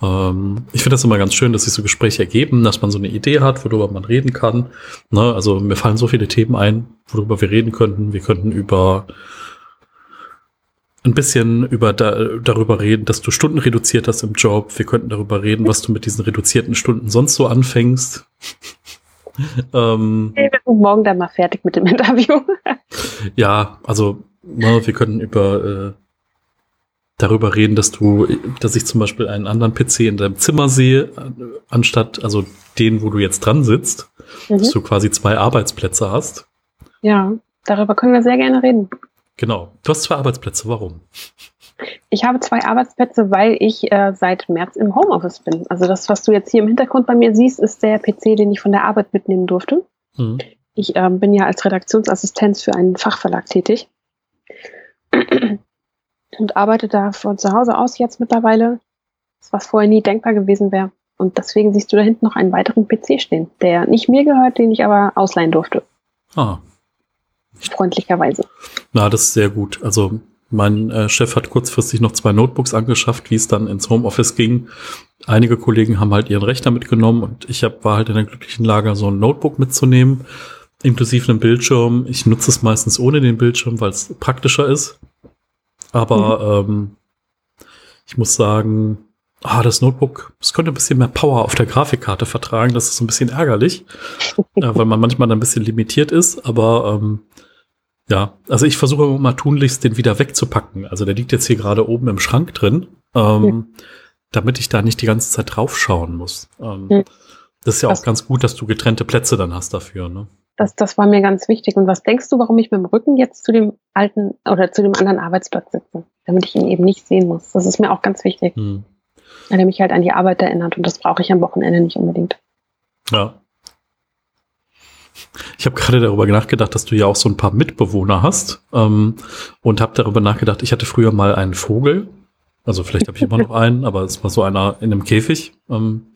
ähm, ich finde das immer ganz schön, dass sich so Gespräche ergeben, dass man so eine Idee hat, worüber man reden kann. Ne? Also mir fallen so viele Themen ein, worüber wir reden könnten. Wir könnten über ein bisschen über da, darüber reden, dass du Stunden reduziert hast im Job. Wir könnten darüber reden, was du mit diesen reduzierten Stunden sonst so anfängst. ähm, Wir sind morgen dann mal fertig mit dem Interview. ja, also ne, wir könnten über äh, darüber reden, dass du, dass ich zum Beispiel einen anderen PC in deinem Zimmer sehe, äh, anstatt also den, wo du jetzt dran sitzt, dass Mhm. du quasi zwei Arbeitsplätze hast. Ja, darüber können wir sehr gerne reden. Genau. Du hast zwei Arbeitsplätze. Warum? Ich habe zwei Arbeitsplätze, weil ich äh, seit März im Homeoffice bin. Also das, was du jetzt hier im Hintergrund bei mir siehst, ist der PC, den ich von der Arbeit mitnehmen durfte. Hm. Ich ähm, bin ja als Redaktionsassistenz für einen Fachverlag tätig und arbeite da von zu Hause aus jetzt mittlerweile, was vorher nie denkbar gewesen wäre. Und deswegen siehst du da hinten noch einen weiteren PC stehen, der nicht mir gehört, den ich aber ausleihen durfte, Ah, freundlicherweise. na, das ist sehr gut. Also mein äh, Chef hat kurzfristig noch zwei Notebooks angeschafft, wie es dann ins Homeoffice ging. Einige Kollegen haben halt ihren Rechner mitgenommen und ich hab, war halt in der glücklichen Lage, so ein Notebook mitzunehmen, inklusive einem Bildschirm. Ich nutze es meistens ohne den Bildschirm, weil es praktischer ist. Aber ähm, ich muss sagen, ah, das Notebook, es könnte ein bisschen mehr Power auf der Grafikkarte vertragen. Das ist so ein bisschen ärgerlich, äh, weil man manchmal ein bisschen limitiert ist. Aber ähm, ja, also ich versuche immer mal tunlichst, den wieder wegzupacken. Also der liegt jetzt hier gerade oben im Schrank drin, ähm, damit ich da nicht die ganze Zeit draufschauen muss. Ähm, Hm. Das ist ja auch ganz gut, dass du getrennte Plätze dann hast dafür. Ne? Das, das war mir ganz wichtig. Und was denkst du, warum ich mit dem Rücken jetzt zu dem alten oder zu dem anderen Arbeitsplatz sitze? Damit ich ihn eben nicht sehen muss. Das ist mir auch ganz wichtig, Hm. weil er mich halt an die Arbeit erinnert. Und das brauche ich am Wochenende nicht unbedingt. Ja. Ich habe gerade darüber nachgedacht, dass du ja auch so ein paar Mitbewohner hast ähm, und habe darüber nachgedacht, ich hatte früher mal einen Vogel, also vielleicht habe ich immer noch einen, aber es war so einer in einem Käfig. Ähm,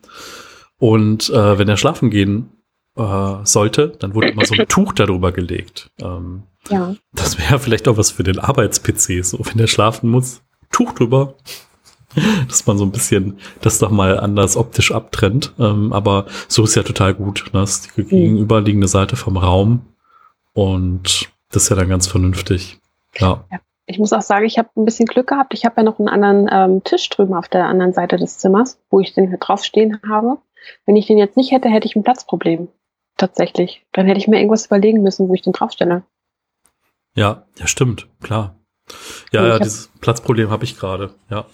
und äh, wenn er schlafen gehen äh, sollte, dann wurde immer so ein Tuch darüber gelegt. Ähm, Ja. das wäre vielleicht auch was für den Arbeits-PC, so wenn der schlafen muss, Tuch drüber. Dass man so ein bisschen das doch mal anders optisch abtrennt. Ähm, aber so ist ja total gut. Ne? Das ist die gegenüberliegende Seite vom Raum. Und das ist ja dann ganz vernünftig. Ja. Ich muss auch sagen, ich habe ein bisschen Glück gehabt. Ich habe ja noch einen anderen ähm, Tisch drüben auf der anderen Seite des Zimmers, wo ich den hier drauf stehen habe. Wenn ich den jetzt nicht hätte, hätte ich ein Platzproblem. Tatsächlich. Dann hätte ich mir irgendwas überlegen müssen, wo ich den draufstelle. Ja, ja, stimmt, klar. Ja, Ich ja, hab- dieses Platzproblem habe ich gerade. Ja.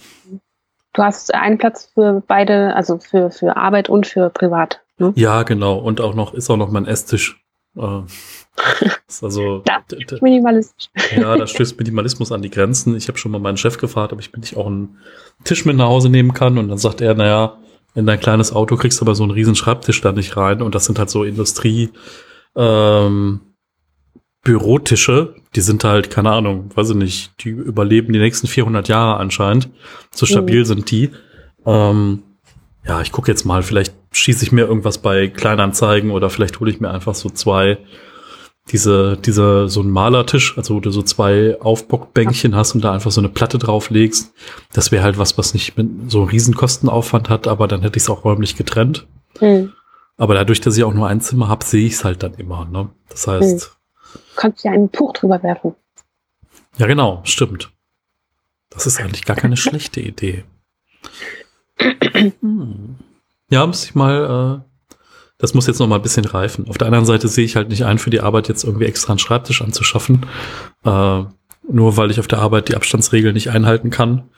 Du hast einen Platz für beide, also für, für Arbeit und für privat. Ne? ja, genau. Und auch noch ist auch noch mein Esstisch. Äh, ist also Das Minimalistisch. Ja, da stößt Minimalismus an die Grenzen. Ich habe schon mal meinen Chef gefragt, ob ich mir nicht auch einen Tisch mit nach Hause nehmen kann. Und dann sagt er, naja, in dein kleines Auto kriegst du aber so einen riesen Schreibtisch da nicht rein. Und das sind halt so Industrie, ähm, Bürotische. Die sind halt, keine Ahnung, weiß ich nicht, die überleben die nächsten 400 Jahre anscheinend. So stabil sind die. Ähm, ja, ich gucke jetzt mal, vielleicht schieße ich mir irgendwas bei Kleinanzeigen oder vielleicht hole ich mir einfach so zwei, diese, diese, so ein Malertisch, also wo du so zwei Aufbockbänkchen hast und da einfach so eine Platte drauflegst. Das wäre halt was, was nicht mit so einen Riesenkostenaufwand hat, aber dann hätte ich es auch räumlich getrennt. Mhm. Aber dadurch, dass ich auch nur ein Zimmer habe, sehe ich es halt dann immer. Ne? Das heißt. Mhm. Du kannst ja ein Tuch drüber werfen. Ja, genau, stimmt. Das ist eigentlich gar keine schlechte Idee. Hm. Ja, muss ich mal, äh, das muss jetzt noch mal ein bisschen reifen. Auf der anderen Seite sehe ich halt nicht ein, für die Arbeit jetzt irgendwie extra einen Schreibtisch anzuschaffen. Äh, nur weil ich auf der Arbeit die Abstandsregeln nicht einhalten kann.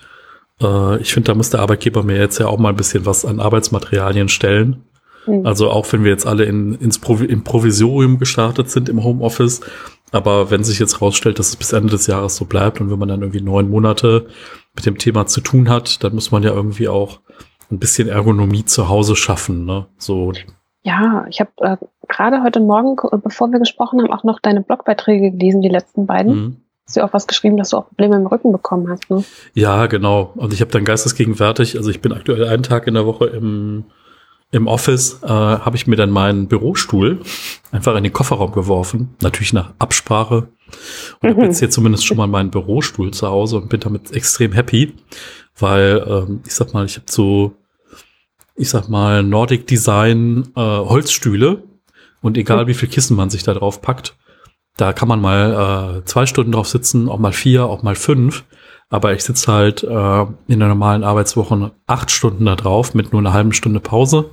Äh, ich finde, da muss der Arbeitgeber mir jetzt ja auch mal ein bisschen was an Arbeitsmaterialien stellen. Mhm. Also auch wenn wir jetzt alle in, ins Provi im Provisorium gestartet sind im Homeoffice, aber wenn sich jetzt rausstellt, dass es bis Ende des Jahres so bleibt und wenn man dann irgendwie neun Monate mit dem Thema zu tun hat, dann muss man ja irgendwie auch ein bisschen Ergonomie zu Hause schaffen. Ne? So. Ja, ich habe äh, gerade heute Morgen, bevor wir gesprochen haben, auch noch deine Blogbeiträge gelesen, die letzten beiden. Mhm. Hast du auch was geschrieben, dass du auch Probleme im Rücken bekommen hast, ne? Ja, genau. Und ich habe dann geistesgegenwärtig, also ich bin aktuell einen Tag in der Woche im im Office äh, habe ich mir dann meinen Bürostuhl einfach in den Kofferraum geworfen, natürlich nach Absprache. Und mhm. habe jetzt hier zumindest schon mal meinen Bürostuhl zu Hause und bin damit extrem happy, weil ähm, ich sag mal, ich habe so, ich sag mal, Nordic Design äh, Holzstühle und egal wie viel Kissen man sich da drauf packt, da kann man mal äh, zwei Stunden drauf sitzen, auch mal vier, auch mal fünf. Aber ich sitze halt äh, in der normalen Arbeitswoche acht Stunden da drauf mit nur einer halben Stunde Pause.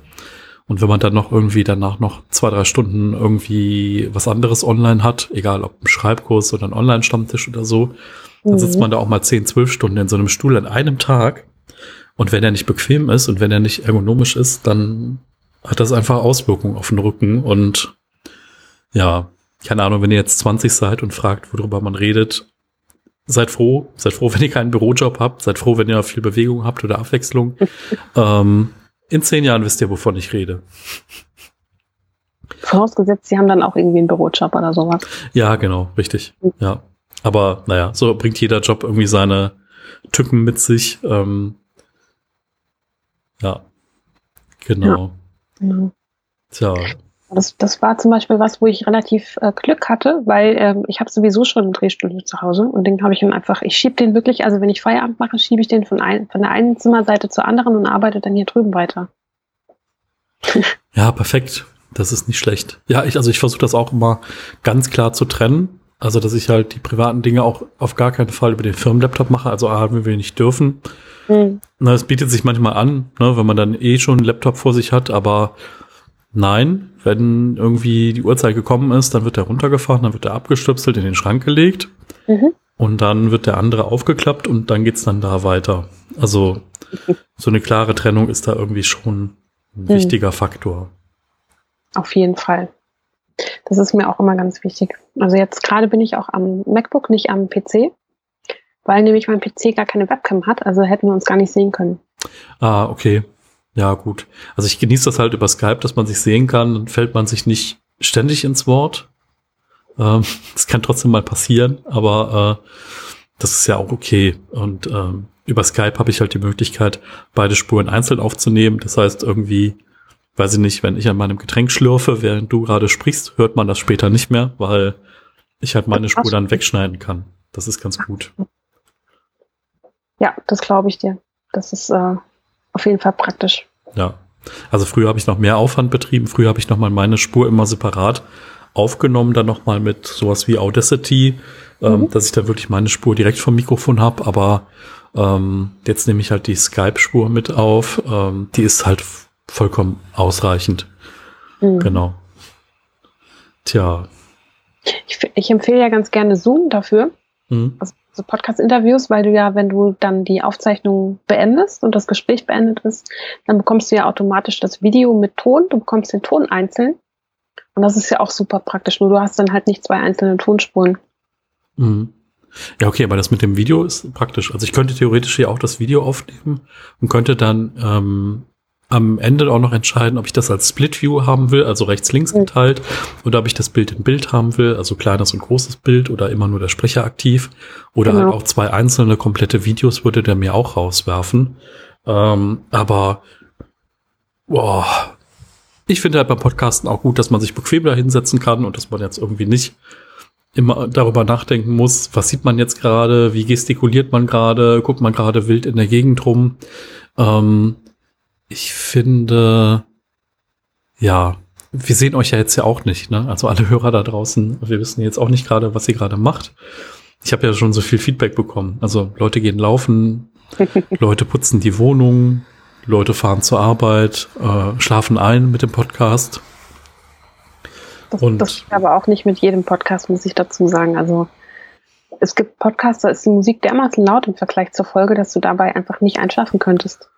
Und wenn man dann noch irgendwie danach noch zwei, drei Stunden irgendwie was anderes online hat, egal ob ein Schreibkurs oder ein Online-Stammtisch oder so, dann sitzt mhm. man da auch mal zehn, zwölf Stunden in so einem Stuhl an einem Tag. Und wenn er nicht bequem ist und wenn er nicht ergonomisch ist, dann hat das einfach Auswirkungen auf den Rücken. Und ja, keine Ahnung, wenn ihr jetzt 20 seid und fragt, worüber man redet, seid froh. Seid froh, wenn ihr keinen Bürojob habt. Seid froh, wenn ihr viel Bewegung habt oder Abwechslung. ähm, in zehn Jahren wisst ihr, wovon ich rede. Vorausgesetzt, Sie haben dann auch irgendwie einen Bürojob oder sowas. Ja, genau, richtig. Ja. Aber naja, so bringt jeder Job irgendwie seine Tücken mit sich. Ähm, ja, genau. Ja, genau. Tja. Das, das war zum Beispiel was, wo ich relativ äh, Glück hatte, weil ähm, ich habe sowieso schon ein Drehstudio zu Hause und den habe ich dann einfach, ich schiebe den wirklich, also wenn ich Feierabend mache, schiebe ich den von, ein, von der einen Zimmerseite zur anderen und arbeite dann hier drüben weiter. Ja, perfekt. Das ist nicht schlecht. Ja, ich, also ich versuche das auch immer ganz klar zu trennen. Also, dass ich halt die privaten Dinge auch auf gar keinen Fall über den Firmenlaptop mache. Also, A, wenn wir nicht dürfen. Mhm. Na, es bietet sich manchmal an, ne, wenn man dann eh schon einen Laptop vor sich hat, aber Nein, wenn irgendwie die Uhrzeit gekommen ist, dann wird er runtergefahren, dann wird er abgestöpselt, in den Schrank gelegt mhm. und dann wird der andere aufgeklappt und dann geht's dann da weiter. Also so eine klare Trennung ist da irgendwie schon ein mhm. wichtiger Faktor. Auf jeden Fall. Das ist mir auch immer ganz wichtig. Also jetzt gerade bin ich auch am MacBook, nicht am PC, weil nämlich mein PC gar keine Webcam hat, also hätten wir uns gar nicht sehen können. Ah, okay. Ja, gut. Also ich genieße das halt über Skype, dass man sich sehen kann, dann fällt man sich nicht ständig ins Wort. Ähm, das kann trotzdem mal passieren, aber äh, das ist ja auch okay. Und ähm, über Skype habe ich halt die Möglichkeit, beide Spuren einzeln aufzunehmen. Das heißt, irgendwie, weiß ich nicht, wenn ich an meinem Getränk schlürfe, während du gerade sprichst, hört man das später nicht mehr, weil ich halt meine Spur dann wegschneiden kann. Das ist ganz gut. Ja, das glaube ich dir. Das ist äh, auf jeden Fall praktisch. Ja. Also früher habe ich noch mehr Aufwand betrieben. Früher habe ich noch mal meine Spur immer separat aufgenommen, dann noch mal mit sowas wie Audacity, ähm, mhm. ähm, dass ich da wirklich meine Spur direkt vom Mikrofon habe. Aber ähm, jetzt nehme ich halt die Skype-Spur mit auf. Ähm, die ist halt vollkommen ausreichend. Mhm. Genau. Tja. Ich, ich empfehle ja ganz gerne Zoom dafür. Mhm. Also so Podcast-Interviews, weil du ja, wenn du dann die Aufzeichnung beendest und das Gespräch beendet ist, dann bekommst du ja automatisch das Video mit Ton, du bekommst den Ton einzeln. Und das ist ja auch super praktisch, nur du hast dann halt nicht zwei einzelne Tonspuren. Mhm. Ja, okay, aber das mit dem Video ist praktisch. Also ich könnte theoretisch hier auch das Video aufnehmen und könnte dann ähm, am Ende auch noch entscheiden, ob ich das als Split View haben will, also rechts-links geteilt, oder ob ich das Bild im Bild haben will, also kleines und großes Bild oder immer nur der Sprecher aktiv. Oder halt genau. halt auch zwei einzelne komplette Videos würde der mir auch rauswerfen. Ähm, aber boah, ich finde halt beim Podcasten auch gut, dass man sich bequem da hinsetzen kann und dass man jetzt irgendwie nicht immer darüber nachdenken muss, was sieht man jetzt gerade, wie gestikuliert man gerade, guckt man gerade wild in der Gegend rum. Ähm, ich finde, ja, wir sehen euch ja jetzt ja auch nicht, ne? Also alle Hörer da draußen, wir wissen jetzt auch nicht gerade, was ihr gerade macht. Ich habe ja schon so viel Feedback bekommen. Also Leute gehen laufen, Leute putzen die Wohnung, Leute fahren zur Arbeit, äh, schlafen ein mit dem Podcast. Das, und das aber auch nicht mit jedem Podcast, muss ich dazu sagen. Also es gibt Podcasts, da ist die Musik dermaßen laut im Vergleich zur Folge, dass du dabei einfach nicht einschlafen könntest.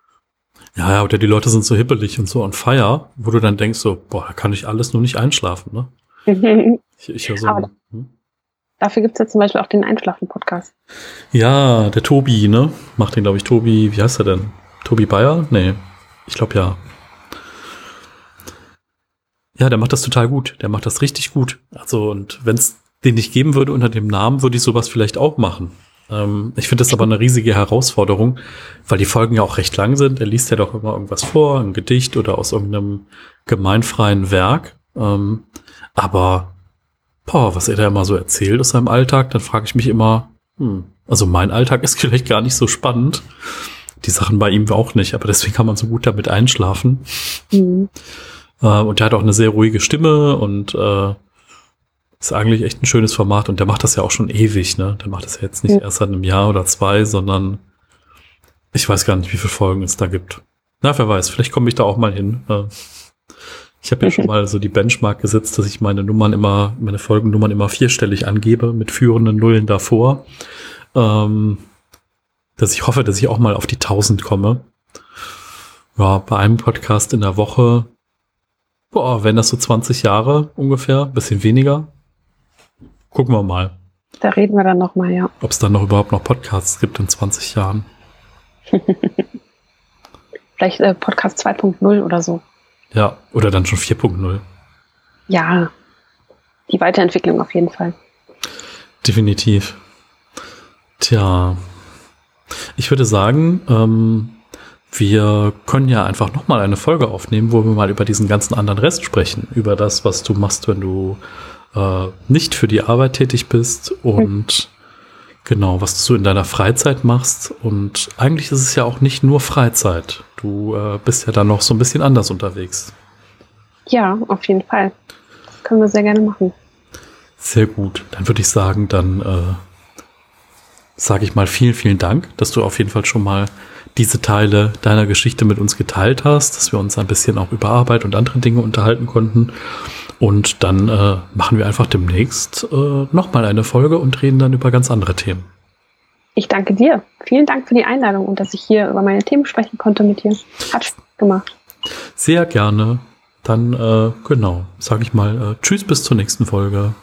Ja, ja, oder die Leute sind so hippelig und so on fire, wo du dann denkst so, boah, da kann ich alles nur nicht einschlafen, ne? ich, ich so, aber hm? Dafür gibt's ja zum Beispiel auch den Einschlafen-Podcast. Ja, der Tobi, ne? Macht den, glaube ich, Tobi, wie heißt er denn? Tobi Bayer? Nee, ich glaube ja. Ja, der macht das total gut. Der macht das richtig gut. Also, und wenn es den nicht geben würde unter dem Namen, würde ich sowas vielleicht auch machen. Ähm, ich finde das aber eine riesige Herausforderung, weil die Folgen ja auch recht lang sind. Er liest ja doch immer irgendwas vor, ein Gedicht oder aus irgendeinem gemeinfreien Werk. Ähm, aber, boah, was er da immer so erzählt aus seinem Alltag, dann frage ich mich immer, hm, also mein Alltag ist vielleicht gar nicht so spannend. Die Sachen bei ihm auch nicht, aber deswegen kann man so gut damit einschlafen. Mhm. Äh, und der hat auch eine sehr ruhige Stimme und äh, ist eigentlich echt ein schönes Format und der macht das ja auch schon ewig, ne? Der macht das ja jetzt nicht ja. erst seit einem Jahr oder zwei, sondern ich weiß gar nicht, wie viele Folgen es da gibt. Na, wer weiß, vielleicht komme ich da auch mal hin. Äh, ich habe ja schon mal so die Benchmark gesetzt, dass ich meine Nummern immer, meine Folgennummern immer vierstellig angebe, mit führenden Nullen davor. Ähm, dass ich hoffe, dass ich auch mal auf die 1000 komme. Ja, bei einem Podcast in der Woche Boah, wenn das so 20 Jahre ungefähr, bisschen weniger. Gucken wir mal. Da reden wir dann nochmal, ja. Ob es dann noch überhaupt noch Podcasts gibt in 20 Jahren. Vielleicht äh, Podcast 2.0 oder so. Ja, oder dann schon 4.0. Ja, die Weiterentwicklung auf jeden Fall. Definitiv. Tja, ich würde sagen, ähm, wir können ja einfach nochmal eine Folge aufnehmen, wo wir mal über diesen ganzen anderen Rest sprechen. Über das, was du machst, wenn du äh, nicht für die Arbeit tätig bist und mhm. genau, was du in deiner Freizeit machst. Und eigentlich ist es ja auch nicht nur Freizeit. Du äh, bist ja dann noch so ein bisschen anders unterwegs. Ja, auf jeden Fall. Das können wir sehr gerne machen. Sehr gut. Dann würde ich sagen, dann äh, sage ich mal vielen, vielen Dank, dass du auf jeden Fall schon mal diese Teile deiner Geschichte mit uns geteilt hast, dass wir uns ein bisschen auch über Arbeit und andere Dinge unterhalten konnten. Und dann äh, machen wir einfach demnächst äh, nochmal eine Folge und reden dann über ganz andere Themen. Ich danke dir. Vielen Dank für die Einladung und dass ich hier über meine Themen sprechen konnte mit dir. Hat Spaß gemacht. Sehr gerne. Dann, äh, genau, sage ich mal, äh, tschüss bis zur nächsten Folge.